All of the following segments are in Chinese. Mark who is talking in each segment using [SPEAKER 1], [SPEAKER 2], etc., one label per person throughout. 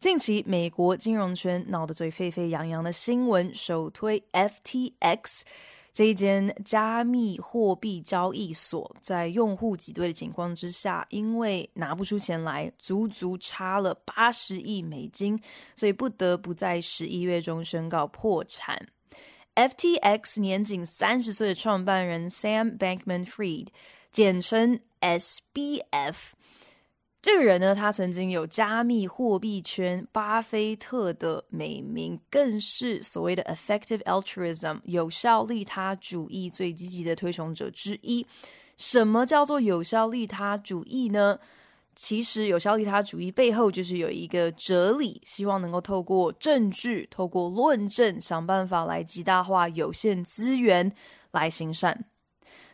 [SPEAKER 1] 近期，美国金融圈闹得最沸沸扬扬的新闻，首推 FTX 这一间加密货币交易所，在用户挤兑的情况之下，因为拿不出钱来，足足差了八十亿美金，所以不得不在十一月中宣告破产。FTX 年仅三十岁的创办人 Sam Bankman-Fried，简称 SBF。这个人呢，他曾经有加密货币圈巴菲特的美名，更是所谓的 effective altruism 有效利他主义最积极的推崇者之一。什么叫做有效利他主义呢？其实有效利他主义背后就是有一个哲理，希望能够透过证据、透过论证，想办法来极大化有限资源来行善。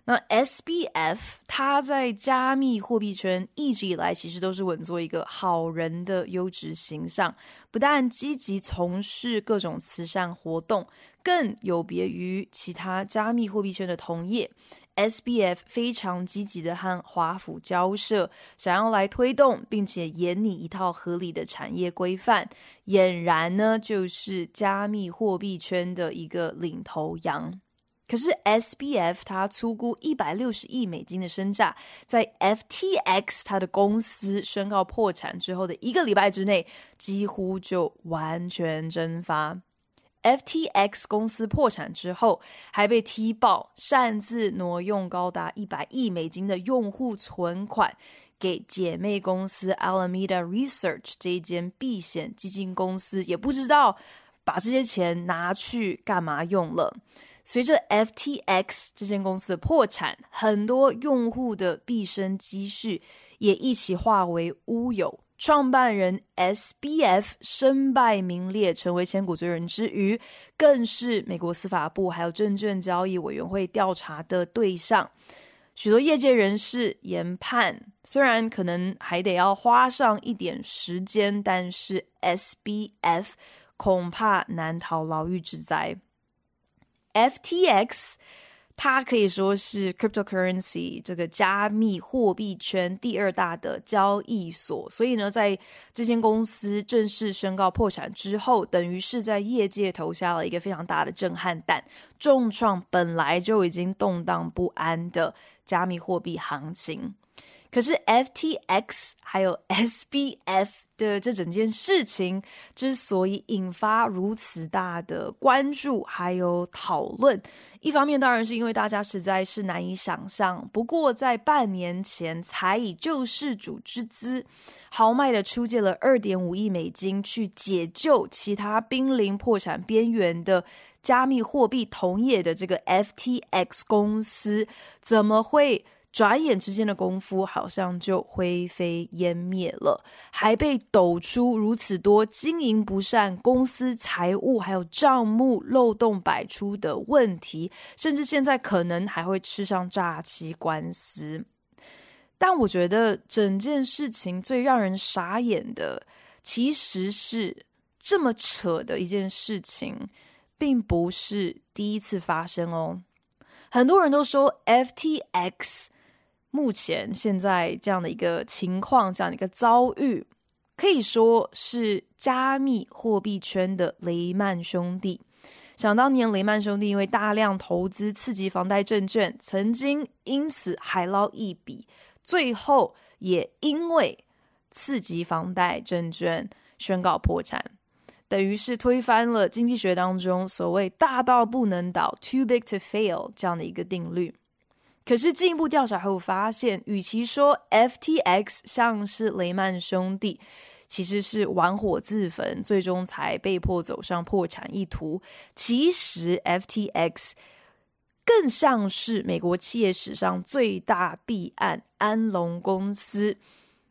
[SPEAKER 1] 那 SBF 他在加密货币圈一直以来其实都是稳坐一个好人的优质形象，不但积极从事各种慈善活动，更有别于其他加密货币圈的同业，SBF 非常积极的和华府交涉，想要来推动并且研拟一套合理的产业规范，俨然呢就是加密货币圈的一个领头羊。可是 SBF 他粗估一百六十亿美金的身价，在 FTX 他的公司宣告破产之后的一个礼拜之内，几乎就完全蒸发。FTX 公司破产之后，还被踢爆擅自挪用高达一百亿美金的用户存款给姐妹公司 Alameda Research 这一间避险基金公司，也不知道把这些钱拿去干嘛用了。随着 FTX 这间公司的破产，很多用户的毕生积蓄也一起化为乌有。创办人 SBF 身败名裂，成为千古罪人之余，更是美国司法部还有证券交易委员会调查的对象。许多业界人士研判，虽然可能还得要花上一点时间，但是 SBF 恐怕难逃牢狱之灾。FTX，它可以说是 cryptocurrency 这个加密货币圈第二大的交易所，所以呢，在这间公司正式宣告破产之后，等于是在业界投下了一个非常大的震撼弹，重创本来就已经动荡不安的加密货币行情。可是 FTX 还有 SBF。的这整件事情之所以引发如此大的关注还有讨论，一方面当然是因为大家实在是难以想象。不过在半年前，才以救世主之姿，豪迈的出借了二点五亿美金去解救其他濒临破产边缘的加密货币同业的这个 FTX 公司，怎么会？转眼之间的功夫，好像就灰飞烟灭了，还被抖出如此多经营不善、公司财务还有账目漏洞百出的问题，甚至现在可能还会吃上诈欺官司。但我觉得整件事情最让人傻眼的，其实是这么扯的一件事情，并不是第一次发生哦。很多人都说 FTX。目前现在这样的一个情况，这样的一个遭遇，可以说是加密货币圈的雷曼兄弟。想当年，雷曼兄弟因为大量投资次级房贷证券，曾经因此海捞一笔，最后也因为次级房贷证券宣告破产，等于是推翻了经济学当中所谓“大到不能倒 ”（too big to fail） 这样的一个定律。可是进一步调查后发现，与其说 FTX 像是雷曼兄弟，其实是玩火自焚，最终才被迫走上破产一途。其实 FTX 更像是美国企业史上最大弊案——安龙公司。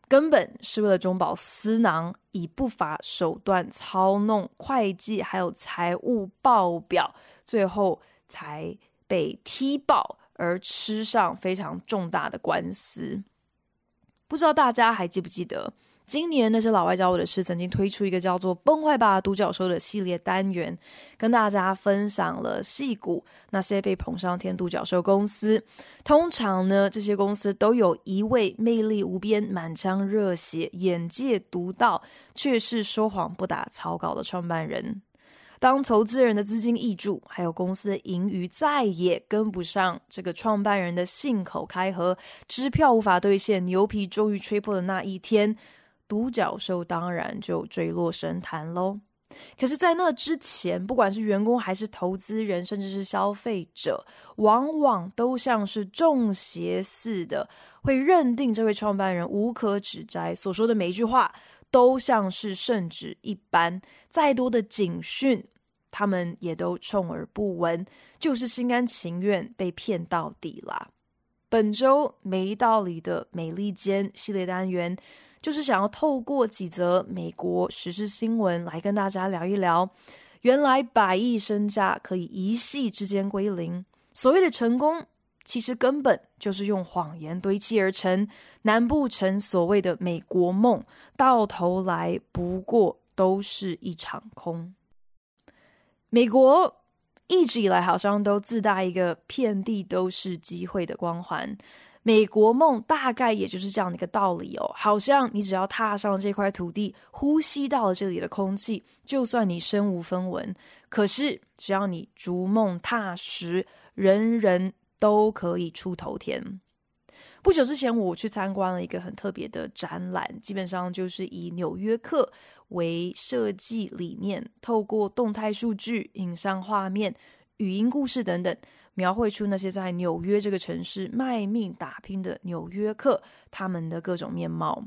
[SPEAKER 1] 根本是为了中饱私囊，以不法手段操弄会计还有财务报表，最后才被踢爆而吃上非常重大的官司。不知道大家还记不记得？今年那些老外教我的事，曾经推出一个叫做“崩坏吧，独角兽”的系列单元，跟大家分享了戏骨那些被捧上天独角兽公司。通常呢，这些公司都有一位魅力无边、满腔热血、眼界独到，却是说谎不打草稿的创办人。当投资人的资金挹注，还有公司的盈余再也跟不上这个创办人的信口开河，支票无法兑现，牛皮终于吹破的那一天。独角兽当然就坠落神坛喽。可是，在那之前，不管是员工还是投资人，甚至是消费者，往往都像是中邪似的，会认定这位创办人无可指摘，所说的每一句话都像是圣旨一般。再多的警讯，他们也都充耳不闻，就是心甘情愿被骗到底啦。本周没道理的美利坚系列单元。就是想要透过几则美国时事新闻来跟大家聊一聊，原来百亿身价可以一夕之间归零。所谓的成功，其实根本就是用谎言堆砌而成。难不成所谓的美国梦，到头来不过都是一场空？美国一直以来好像都自带一个遍地都是机会的光环。美国梦大概也就是这样的一个道理哦，好像你只要踏上这块土地，呼吸到了这里的空气，就算你身无分文，可是只要你逐梦踏实，人人都可以出头天。不久之前，我去参观了一个很特别的展览，基本上就是以《纽约客》为设计理念，透过动态数据、影像画面、语音故事等等。描绘出那些在纽约这个城市卖命打拼的纽约客，他们的各种面貌。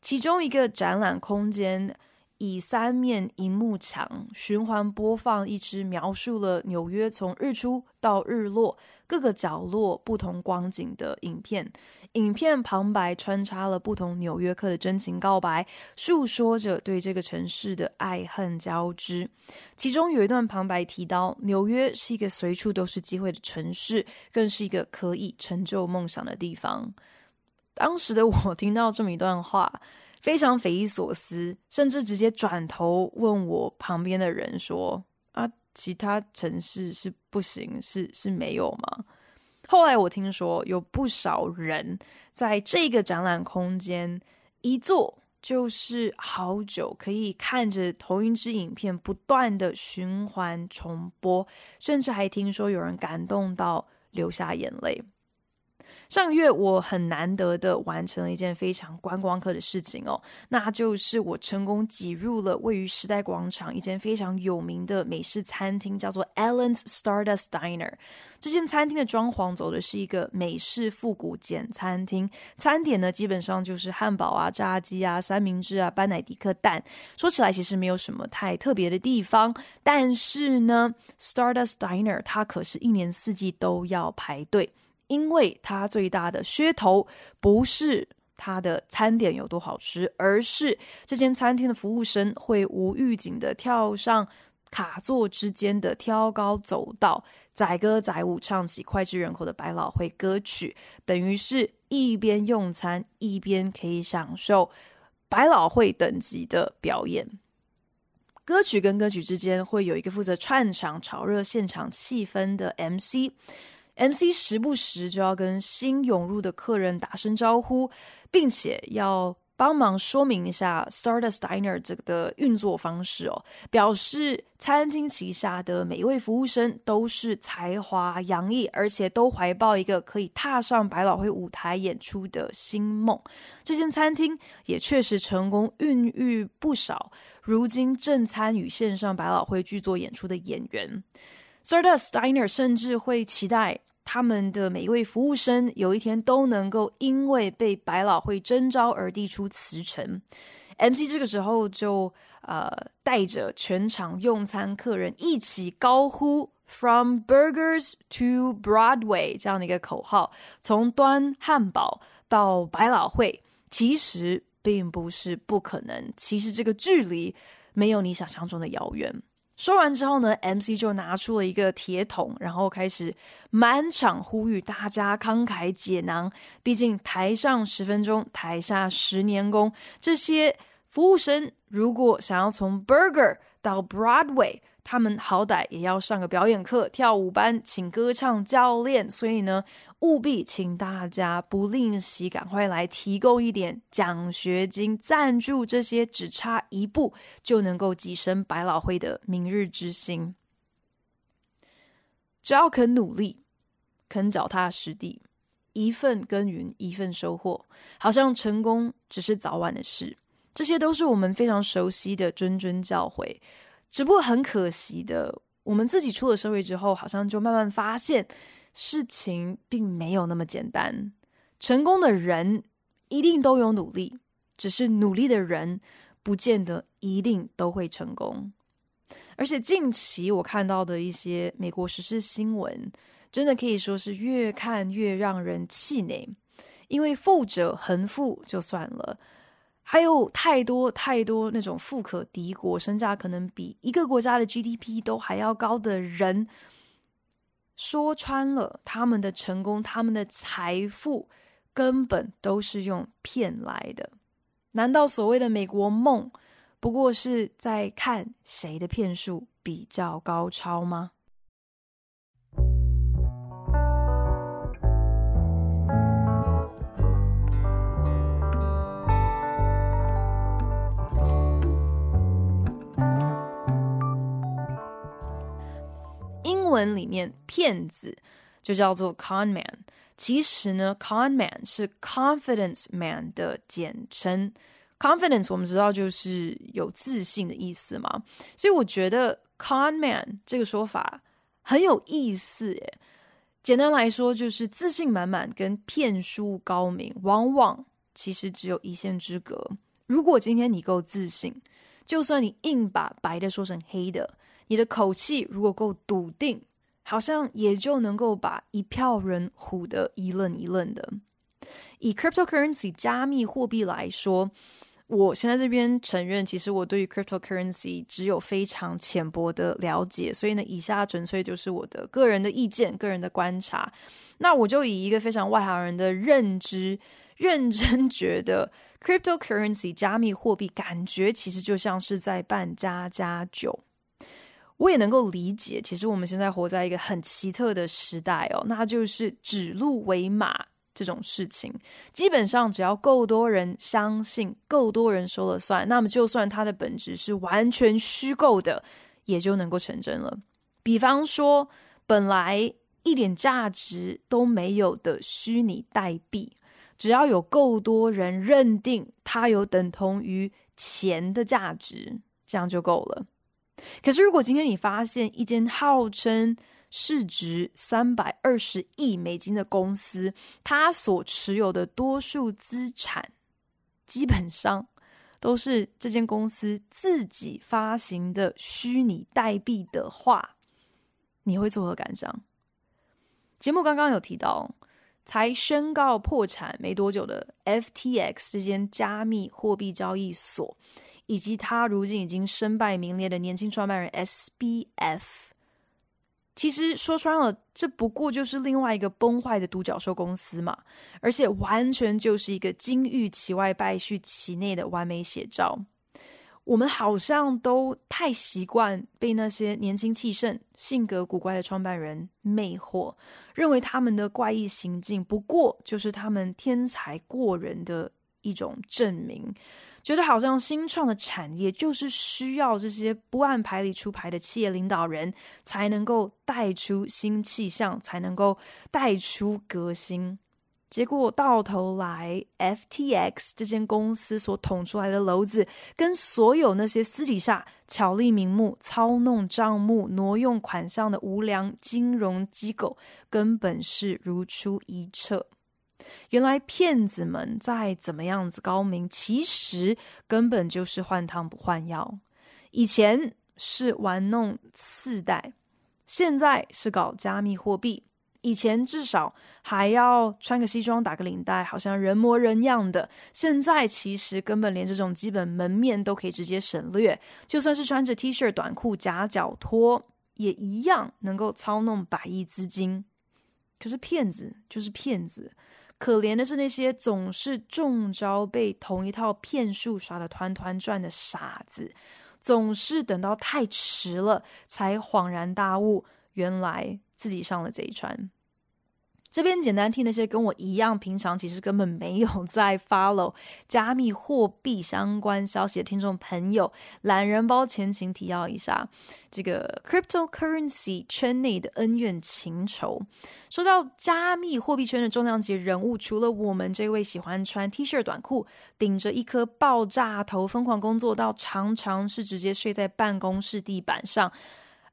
[SPEAKER 1] 其中一个展览空间以三面荧幕墙循环播放一支描述了纽约从日出到日落各个角落不同光景的影片。影片旁白穿插了不同纽约客的真情告白，诉说着对这个城市的爱恨交织。其中有一段旁白提到，纽约是一个随处都是机会的城市，更是一个可以成就梦想的地方。当时的我听到这么一段话，非常匪夷所思，甚至直接转头问我旁边的人说：“啊，其他城市是不行，是是没有吗？”后来我听说有不少人在这个展览空间一坐就是好久，可以看着同一支影片不断的循环重播，甚至还听说有人感动到流下眼泪。上个月我很难得的完成了一件非常观光客的事情哦，那就是我成功挤入了位于时代广场一间非常有名的美式餐厅，叫做 Allen's Stardust Diner。这间餐厅的装潢走的是一个美式复古简餐厅，餐点呢基本上就是汉堡啊、炸鸡啊、三明治啊、班乃迪克蛋。说起来其实没有什么太特别的地方，但是呢，Stardust Diner 它可是一年四季都要排队。因为它最大的噱头不是它的餐点有多好吃，而是这间餐厅的服务生会无预警的跳上卡座之间的挑高走道，载歌载舞，唱起脍炙人口的百老汇歌曲，等于是一边用餐一边可以享受百老汇等级的表演。歌曲跟歌曲之间会有一个负责串场、炒热现场气氛的 MC。MC 时不时就要跟新涌入的客人打声招呼，并且要帮忙说明一下 Stardust Diner 这个的运作方式哦，表示餐厅旗下的每一位服务生都是才华洋溢，而且都怀抱一个可以踏上百老汇舞台演出的新梦。这间餐厅也确实成功孕育不少如今正参与线上百老汇剧作演出的演员。Stardust Diner 甚至会期待他们的每一位服务生有一天都能够因为被百老汇征召而递出辞呈。MC 这个时候就呃带着全场用餐客人一起高呼 “From Burgers to Broadway” 这样的一个口号，从端汉堡到百老汇，其实并不是不可能。其实这个距离没有你想象中的遥远。说完之后呢，MC 就拿出了一个铁桶，然后开始满场呼吁大家慷慨解囊。毕竟台上十分钟，台下十年功。这些服务生如果想要从 Burger 到 Broadway，他们好歹也要上个表演课、跳舞班，请歌唱教练。所以呢，务必请大家不吝惜，赶快来提供一点奖学金，赞助这些只差一步就能够跻身百老汇的明日之星。只要肯努力，肯脚踏实地，一份耕耘一份收获，好像成功只是早晚的事。这些都是我们非常熟悉的谆谆教诲。只不过很可惜的，我们自己出了社会之后，好像就慢慢发现事情并没有那么简单。成功的人一定都有努力，只是努力的人不见得一定都会成功。而且近期我看到的一些美国时事新闻，真的可以说是越看越让人气馁，因为富者恒富就算了。还有太多太多那种富可敌国、身价可能比一个国家的 GDP 都还要高的人，说穿了，他们的成功、他们的财富根本都是用骗来的。难道所谓的美国梦，不过是在看谁的骗术比较高超吗？文里面骗子就叫做 con man，其实呢，con man 是 confidence man 的简称。confidence 我们知道就是有自信的意思嘛，所以我觉得 con man 这个说法很有意思耶。简单来说，就是自信满满跟骗术高明，往往其实只有一线之隔。如果今天你够自信，就算你硬把白的说成黑的。你的口气如果够笃定，好像也就能够把一票人唬得一愣一愣的。以 cryptocurrency 加密货币来说，我现在这边承认，其实我对于 cryptocurrency 只有非常浅薄的了解，所以呢，以下纯粹就是我的个人的意见、个人的观察。那我就以一个非常外行人的认知，认真觉得 cryptocurrency 加密货币，感觉其实就像是在办家家酒。我也能够理解，其实我们现在活在一个很奇特的时代哦，那就是指鹿为马这种事情。基本上，只要够多人相信，够多人说了算，那么就算它的本质是完全虚构的，也就能够成真了。比方说，本来一点价值都没有的虚拟代币，只要有够多人认定它有等同于钱的价值，这样就够了。可是，如果今天你发现一间号称市值三百二十亿美金的公司，它所持有的多数资产，基本上都是这间公司自己发行的虚拟代币的话，你会作何感想？节目刚刚有提到，才宣告破产没多久的 FTX 这间加密货币交易所。以及他如今已经身败名裂的年轻创办人 SBF，其实说穿了，这不过就是另外一个崩坏的独角兽公司嘛，而且完全就是一个金玉其外败絮其内的完美写照。我们好像都太习惯被那些年轻气盛、性格古怪的创办人魅惑，认为他们的怪异行径不过就是他们天才过人的一种证明。觉得好像新创的产业就是需要这些不按牌理出牌的企业领导人，才能够带出新气象，才能够带出革新。结果到头来，FTX 这间公司所捅出来的篓子，跟所有那些私底下巧立名目、操弄账目、挪用款项的无良金融机构，根本是如出一辙。原来骗子们再怎么样子高明，其实根本就是换汤不换药。以前是玩弄次贷，现在是搞加密货币，以前至少还要穿个西装打个领带，好像人模人样的。现在其实根本连这种基本门面都可以直接省略，就算是穿着 T 恤短裤夹脚拖，也一样能够操弄百亿资金。可是骗子就是骗子，可怜的是那些总是中招被同一套骗术耍得团团转的傻子，总是等到太迟了才恍然大悟，原来自己上了贼船。这边简单替那些跟我一样，平常其实根本没有在 follow 加密货币相关消息的听众朋友，懒人包前情提要一下这个 cryptocurrency 圈内的恩怨情仇。说到加密货币圈的重量级人物，除了我们这位喜欢穿 T 恤短裤、顶着一颗爆炸头疯狂工作到常常是直接睡在办公室地板上。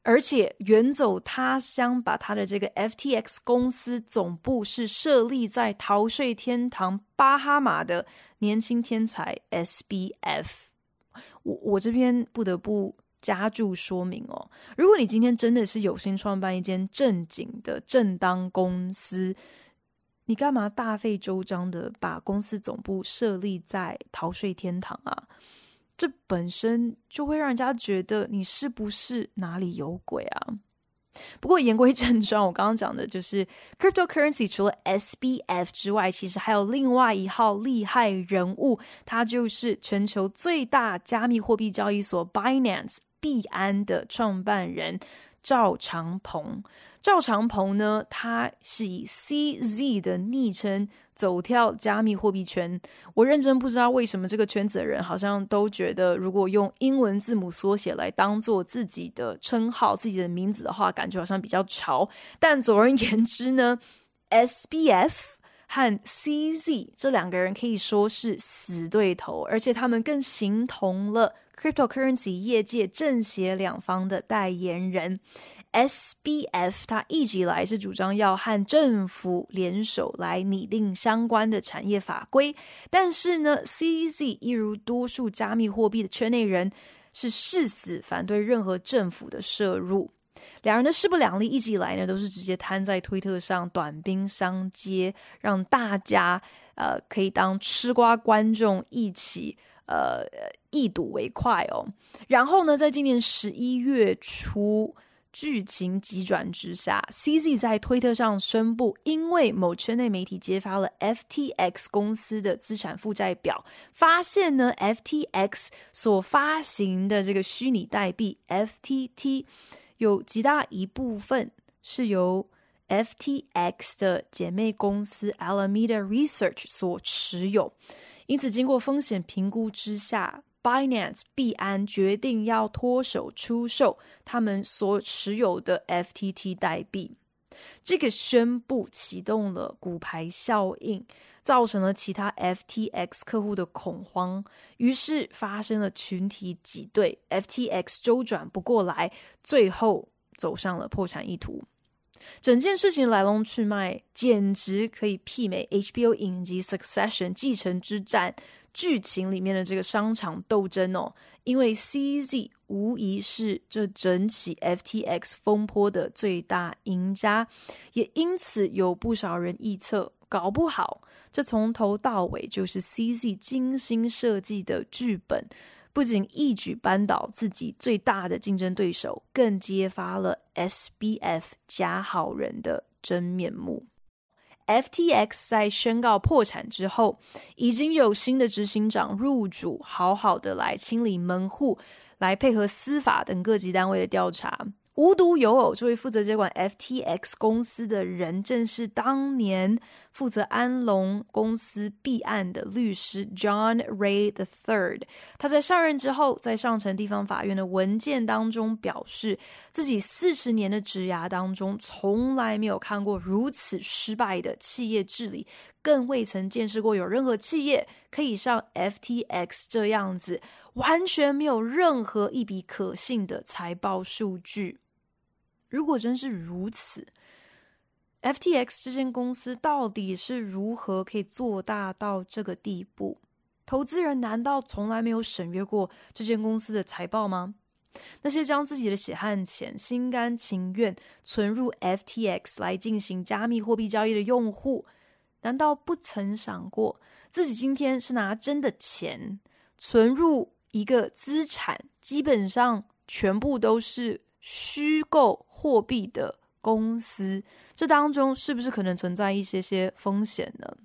[SPEAKER 1] 而且远走他乡，把他的这个 FTX 公司总部是设立在逃税天堂巴哈马的年轻天才 SBF。我我这边不得不加注说明哦，如果你今天真的是有心创办一间正经的正当公司，你干嘛大费周章的把公司总部设立在逃税天堂啊？这本身就会让人家觉得你是不是哪里有鬼啊？不过言归正传，我刚刚讲的就是 cryptocurrency 除了 SBF 之外，其实还有另外一号厉害人物，他就是全球最大加密货币交易所 Binance 币安的创办人赵长鹏。赵长鹏呢，他是以 CZ 的昵称走跳加密货币圈。我认真不知道为什么这个圈子的人好像都觉得，如果用英文字母缩写来当做自己的称号、自己的名字的话，感觉好像比较潮。但总而言之呢，SBF 和 CZ 这两个人可以说是死对头，而且他们更形同了 cryptocurrency 业界正邪两方的代言人。SBF 他一直以来是主张要和政府联手来拟定相关的产业法规，但是呢，CZ 一如多数加密货币的圈内人，是誓死反对任何政府的涉入。两人的势不两立，一直以来呢都是直接摊在推特上短兵相接，让大家呃可以当吃瓜观众一起呃一睹为快哦。然后呢，在今年十一月初。剧情急转直下，CZ 在推特上宣布，因为某圈内媒体揭发了 FTX 公司的资产负债表，发现呢，FTX 所发行的这个虚拟代币 FTT 有极大一部分是由 FTX 的姐妹公司 Alameda Research 所持有，因此经过风险评估之下。Binance 币安决定要脱手出售他们所持有的 FTT 代币，这个宣布启动了骨牌效应，造成了其他 FTX 客户的恐慌，于是发生了群体挤兑，FTX 周转不过来，最后走上了破产一途。整件事情来龙去脉，简直可以媲美 HBO 影集《Succession》继承之战。剧情里面的这个商场斗争哦，因为 CZ 无疑是这整起 FTX 风波的最大赢家，也因此有不少人预测，搞不好这从头到尾就是 CZ 精心设计的剧本，不仅一举扳倒自己最大的竞争对手，更揭发了 SBF 假好人的真面目。FTX 在宣告破产之后，已经有新的执行长入主，好好的来清理门户，来配合司法等各级单位的调查。无独有偶，这位负责接管 FTX 公司的人，正是当年负责安龙公司弊案的律师 John Ray the Third。他在上任之后，在上城地方法院的文件当中表示，自己四十年的职涯当中，从来没有看过如此失败的企业治理，更未曾见识过有任何企业可以像 FTX 这样子，完全没有任何一笔可信的财报数据。如果真是如此，FTX 这间公司到底是如何可以做大到这个地步？投资人难道从来没有审阅过这间公司的财报吗？那些将自己的血汗钱心甘情愿存入 FTX 来进行加密货币交易的用户，难道不曾想过自己今天是拿真的钱存入一个资产，基本上全部都是虚构货币的公司？这当中是不是可能存在一些些风险呢？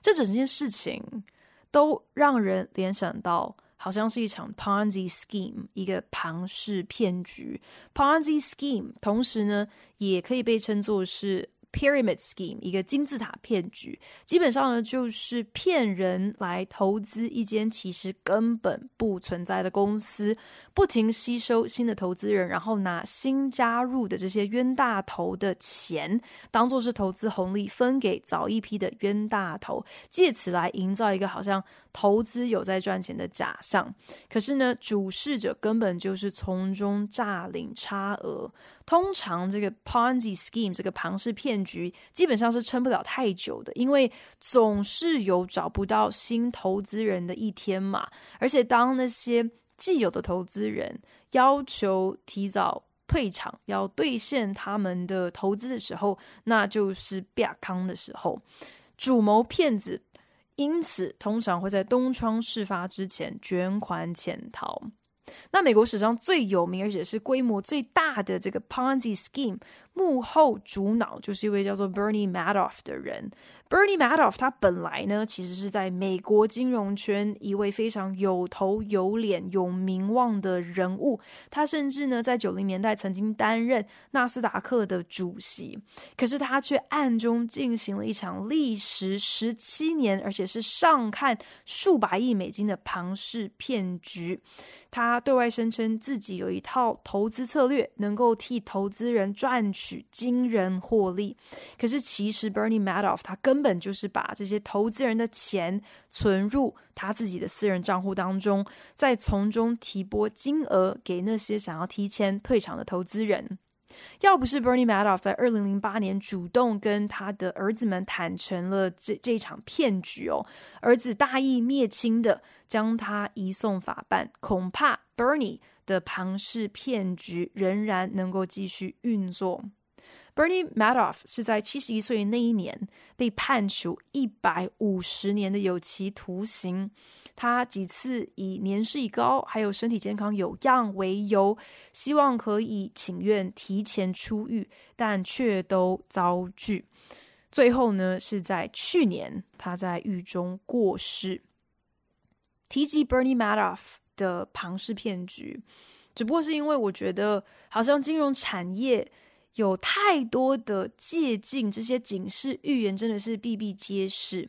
[SPEAKER 1] 这整件事情都让人联想到。好像是一场 Ponzi scheme，一个庞氏骗局。Ponzi scheme，同时呢，也可以被称作是。Pyramid scheme，一个金字塔骗局，基本上呢就是骗人来投资一间其实根本不存在的公司，不停吸收新的投资人，然后拿新加入的这些冤大头的钱当做是投资红利分给早一批的冤大头，借此来营造一个好像投资有在赚钱的假象。可是呢，主事者根本就是从中诈领差额。通常这个 Ponzi scheme 这个庞氏骗局基本上是撑不了太久的，因为总是有找不到新投资人的一天嘛。而且当那些既有的投资人要求提早退场，要兑现他们的投资的时候，那就是变康的时候。主谋骗子因此通常会在东窗事发之前卷款潜逃。那美国史上最有名而且是规模最大的这个 Ponzi scheme 幕后主脑就是一位叫做 Bernie Madoff 的人。Bernie Madoff 他本来呢其实是在美国金融圈一位非常有头有脸有名望的人物，他甚至呢在九零年代曾经担任纳斯达克的主席。可是他却暗中进行了一场历时十七年而且是上看数百亿美金的庞氏骗局。他对外声称自己有一套投资策略，能够替投资人赚取取惊人获利。可是，其实 Bernie Madoff 他根本就是把这些投资人的钱存入他自己的私人账户当中，再从中提拨金额给那些想要提前退场的投资人。要不是 Bernie Madoff 在二零零八年主动跟他的儿子们坦诚了这这场骗局哦，儿子大义灭亲的将他移送法办，恐怕 Bernie 的庞氏骗局仍然能够继续运作。Bernie Madoff 是在七十一岁那一年被判处一百五十年的有期徒刑。他几次以年事已高，还有身体健康有恙为由，希望可以请愿提前出狱，但却都遭拒。最后呢，是在去年，他在狱中过世。提及 Bernie Madoff 的庞氏骗局，只不过是因为我觉得，好像金融产业有太多的借镜，这些警示预言真的是比比皆是。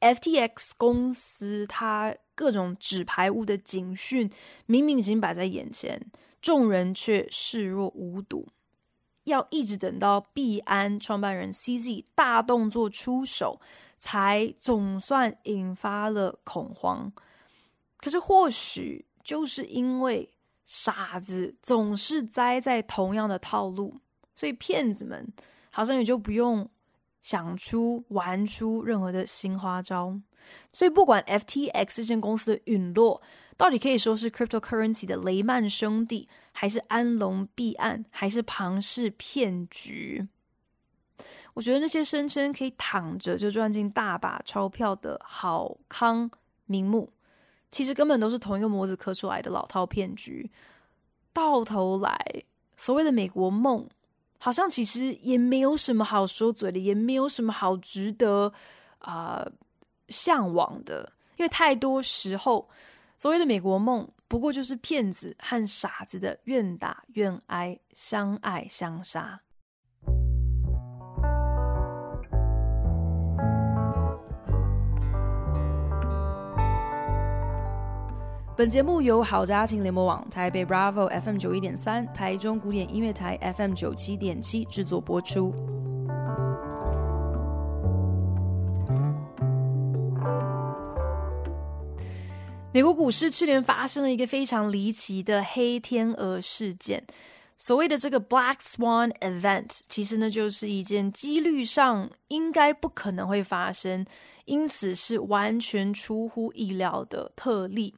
[SPEAKER 1] FTX 公司，它各种纸牌屋的警讯明明已经摆在眼前，众人却视若无睹。要一直等到币安创办人 CZ 大动作出手，才总算引发了恐慌。可是，或许就是因为傻子总是栽在同样的套路，所以骗子们好像也就不用。想出玩出任何的新花招，所以不管 FTX 这间公司的陨落到底可以说是 cryptocurrency 的雷曼兄弟，还是安龙弊案，还是庞氏骗局，我觉得那些声称可以躺着就赚进大把钞票的好康名目，其实根本都是同一个模子刻出来的老套骗局。到头来，所谓的美国梦。好像其实也没有什么好说嘴的，也没有什么好值得啊、向往的，因为太多时候所谓的美国梦，不过就是骗子和傻子的愿打愿挨，相爱相杀。本节目由好家庭联播网、台北 Bravo FM 九一点三、台中古典音乐台 FM 九七点七制作播出。美国股市去年发生了一个非常离奇的黑天鹅事件，所谓的这个 Black Swan Event，其实呢就是一件几率上应该不可能会发生，因此是完全出乎意料的特例。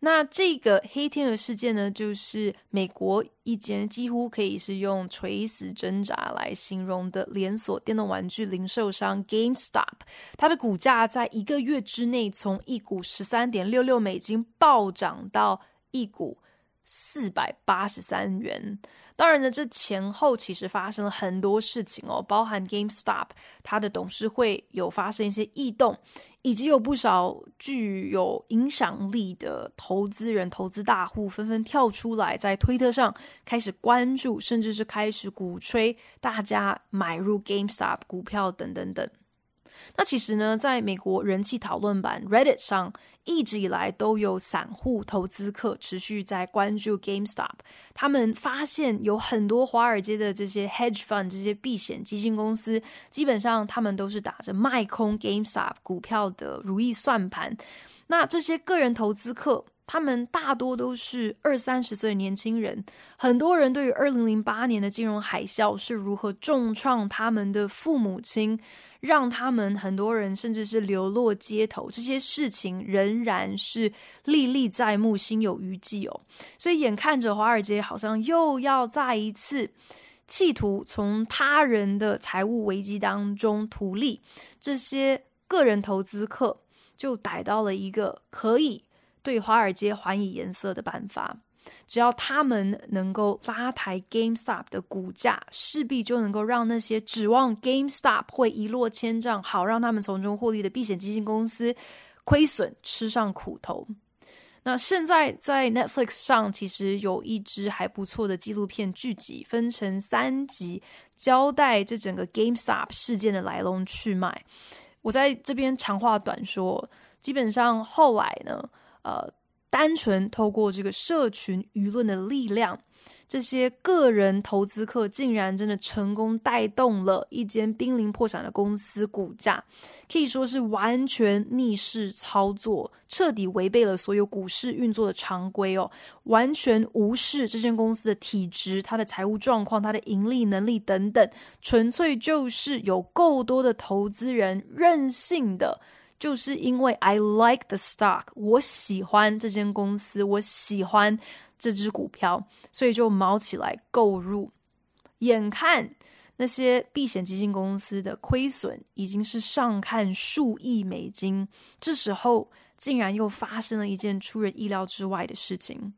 [SPEAKER 1] 那这个黑天鹅事件呢，就是美国一间几乎可以是用垂死挣扎来形容的连锁电动玩具零售商 GameStop，它的股价在一个月之内从一股十三点六六美金暴涨到一股四百八十三元。当然呢，这前后其实发生了很多事情哦，包含 GameStop 它的董事会有发生一些异动，以及有不少具有影响力的投资人、投资大户纷纷跳出来，在推特上开始关注，甚至是开始鼓吹大家买入 GameStop 股票等等等。那其实呢，在美国人气讨论版 Reddit 上，一直以来都有散户投资客持续在关注 GameStop。他们发现有很多华尔街的这些 hedge fund 这些避险基金公司，基本上他们都是打着卖空 GameStop 股票的如意算盘。那这些个人投资客，他们大多都是二三十岁的年轻人。很多人对于二零零八年的金融海啸是如何重创他们的父母亲。让他们很多人甚至是流落街头，这些事情仍然是历历在目、心有余悸哦。所以眼看着华尔街好像又要再一次企图从他人的财务危机当中图利，这些个人投资客就逮到了一个可以对华尔街还以颜色的办法。只要他们能够拉抬 GameStop 的股价，势必就能够让那些指望 GameStop 会一落千丈，好让他们从中获利的避险基金公司亏损吃上苦头。那现在在 Netflix 上其实有一支还不错的纪录片剧集，分成三集，交代这整个 GameStop 事件的来龙去脉。我在这边长话短说，基本上后来呢，呃。单纯透过这个社群舆论的力量，这些个人投资客竟然真的成功带动了一间濒临破产的公司股价，可以说是完全逆势操作，彻底违背了所有股市运作的常规哦，完全无视这间公司的体质、它的财务状况、它的盈利能力等等，纯粹就是有够多的投资人任性的。就是因为 I like the stock，我喜欢这间公司，我喜欢这只股票，所以就卯起来购入。眼看那些避险基金公司的亏损已经是上看数亿美金，这时候竟然又发生了一件出人意料之外的事情。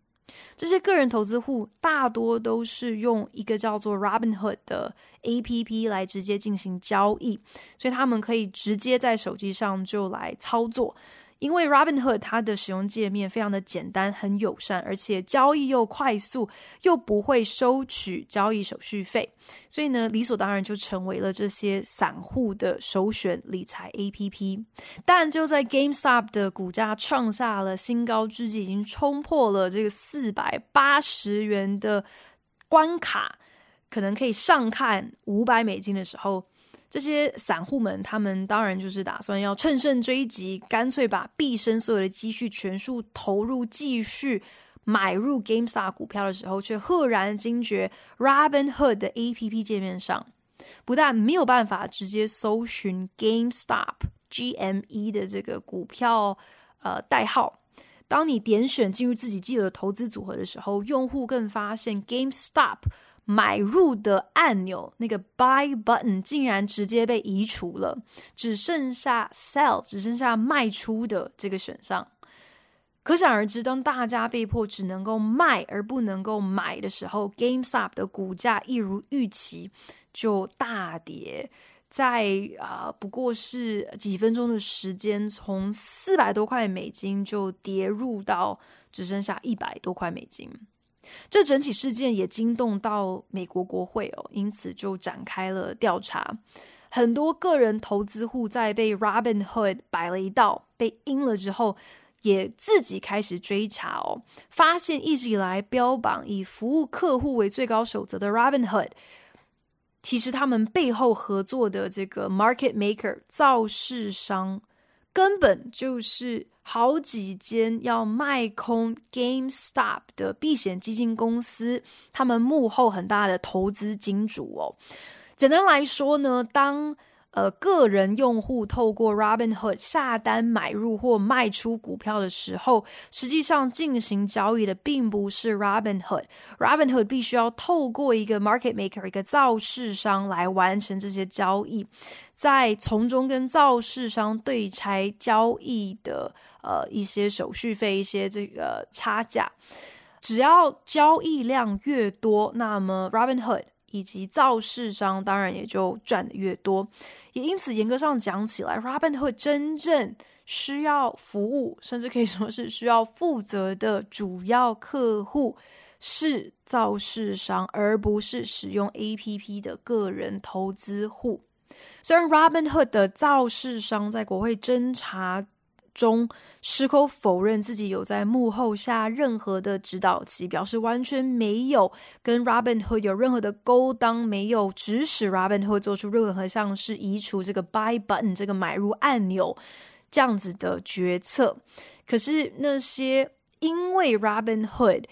[SPEAKER 1] 这些个人投资户大多都是用一个叫做 Robinhood 的 APP 来直接进行交易，所以他们可以直接在手机上就来操作。因为 Robinhood 它的使用界面非常的简单，很友善，而且交易又快速，又不会收取交易手续费，所以呢，理所当然就成为了这些散户的首选理财 APP。但就在 GameStop 的股价创下了新高之际，已经冲破了这个四百八十元的关卡，可能可以上看五百美金的时候。这些散户们，他们当然就是打算要乘胜追击，干脆把毕生所有的积蓄全数投入，继续买入 GameStop 股票的时候，却赫然惊觉 Robinhood 的 APP 界面上，不但没有办法直接搜寻 GameStop GME 的这个股票呃代号，当你点选进入自己既有的投资组合的时候，用户更发现 GameStop。买入的按钮，那个 Buy Button 竟然直接被移除了，只剩下 Sell，只剩下卖出的这个选项。可想而知，当大家被迫只能够卖而不能够买的时候，GameStop 的股价一如预期就大跌，在啊、呃、不过是几分钟的时间，从四百多块美金就跌入到只剩下一百多块美金。这整起事件也惊动到美国国会哦，因此就展开了调查。很多个人投资户在被 Robinhood 摆了一道，被阴了之后，也自己开始追查哦，发现一直以来标榜以服务客户为最高守则的 Robinhood，其实他们背后合作的这个 Market Maker 造市商，根本就是。好几间要卖空 GameStop 的避险基金公司，他们幕后很大的投资金主哦。简单来说呢，当呃，个人用户透过 Robinhood 下单买入或卖出股票的时候，实际上进行交易的并不是 Robinhood。Robinhood 必须要透过一个 market maker 一个造市商来完成这些交易，再从中跟造市商对拆交易的呃一些手续费、一些这个差价。只要交易量越多，那么 Robinhood 以及造市商当然也就赚得越多，也因此严格上讲起来，Robinhood 真正需要服务，甚至可以说是需要负责的主要客户是造市商，而不是使用 APP 的个人投资户。虽然 Robinhood 的造市商在国会侦查中矢口否认自己有在幕后下任何的指导棋，表示完全没有跟 Robinhood 有任何的勾当，没有指使 Robinhood 做出任何像是移除这个 Buy Button 这个买入按钮这样子的决策。可是那些因为 Robinhood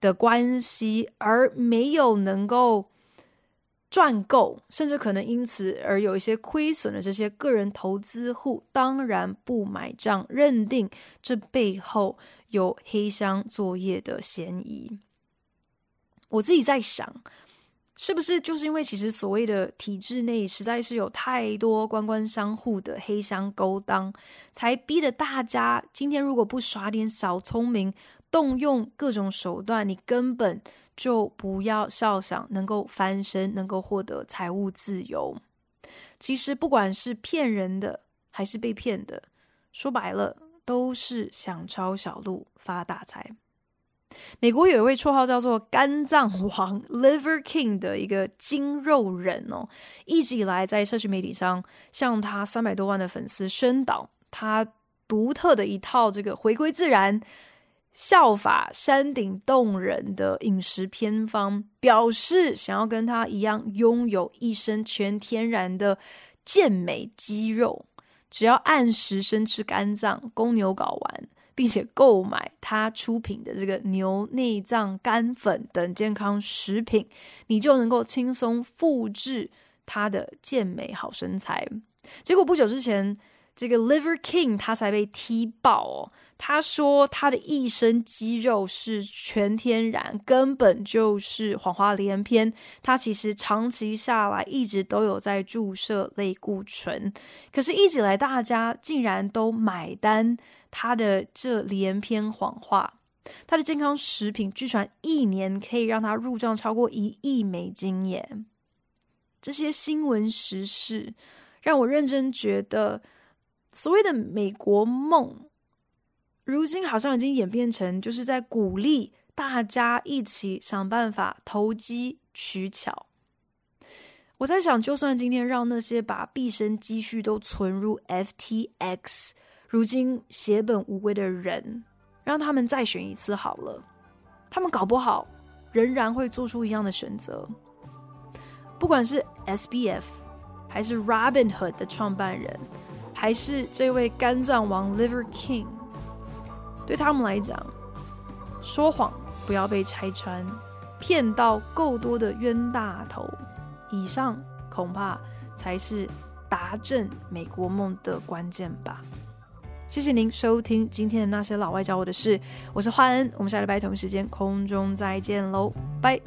[SPEAKER 1] 的关系而没有能够。赚够，甚至可能因此而有一些亏损的这些个人投资户，当然不买账，认定这背后有黑箱作业的嫌疑。我自己在想，是不是就是因为其实所谓的体制内实在是有太多官官相护的黑箱勾当，才逼得大家今天如果不耍点小聪明，动用各种手段，你根本。就不要笑想能够翻身，能够获得财务自由。其实不管是骗人的还是被骗的，说白了都是想抄小路发大财。美国有一位绰号叫做“肝脏王 ”（Liver King） 的一个精肉人哦，一直以来在社群媒体上向他三百多万的粉丝宣导他独特的一套这个回归自然。效法山顶洞人的饮食偏方，表示想要跟他一样拥有一身全天然的健美肌肉，只要按时生吃肝脏、公牛睾丸，并且购买他出品的这个牛内脏肝粉等健康食品，你就能够轻松复制他的健美好身材。结果不久之前，这个 Liver King 他才被踢爆哦。他说他的一身肌肉是全天然，根本就是谎话连篇。他其实长期下来一直都有在注射类固醇，可是一直以来大家竟然都买单他的这连篇谎话。他的健康食品据传一年可以让他入账超过一亿美金耶。这些新闻时事让我认真觉得。所谓的美国梦，如今好像已经演变成就是在鼓励大家一起想办法投机取巧。我在想，就算今天让那些把毕生积蓄都存入 FTX，如今血本无归的人，让他们再选一次好了，他们搞不好仍然会做出一样的选择。不管是 SBF 还是 Robinhood 的创办人。还是这位肝脏王 Liver King，对他们来讲，说谎不要被拆穿，骗到够多的冤大头，以上恐怕才是达阵美国梦的关键吧。谢谢您收听今天的那些老外教我的事，我是花恩，我们下礼拜同一时间空中再见喽，拜。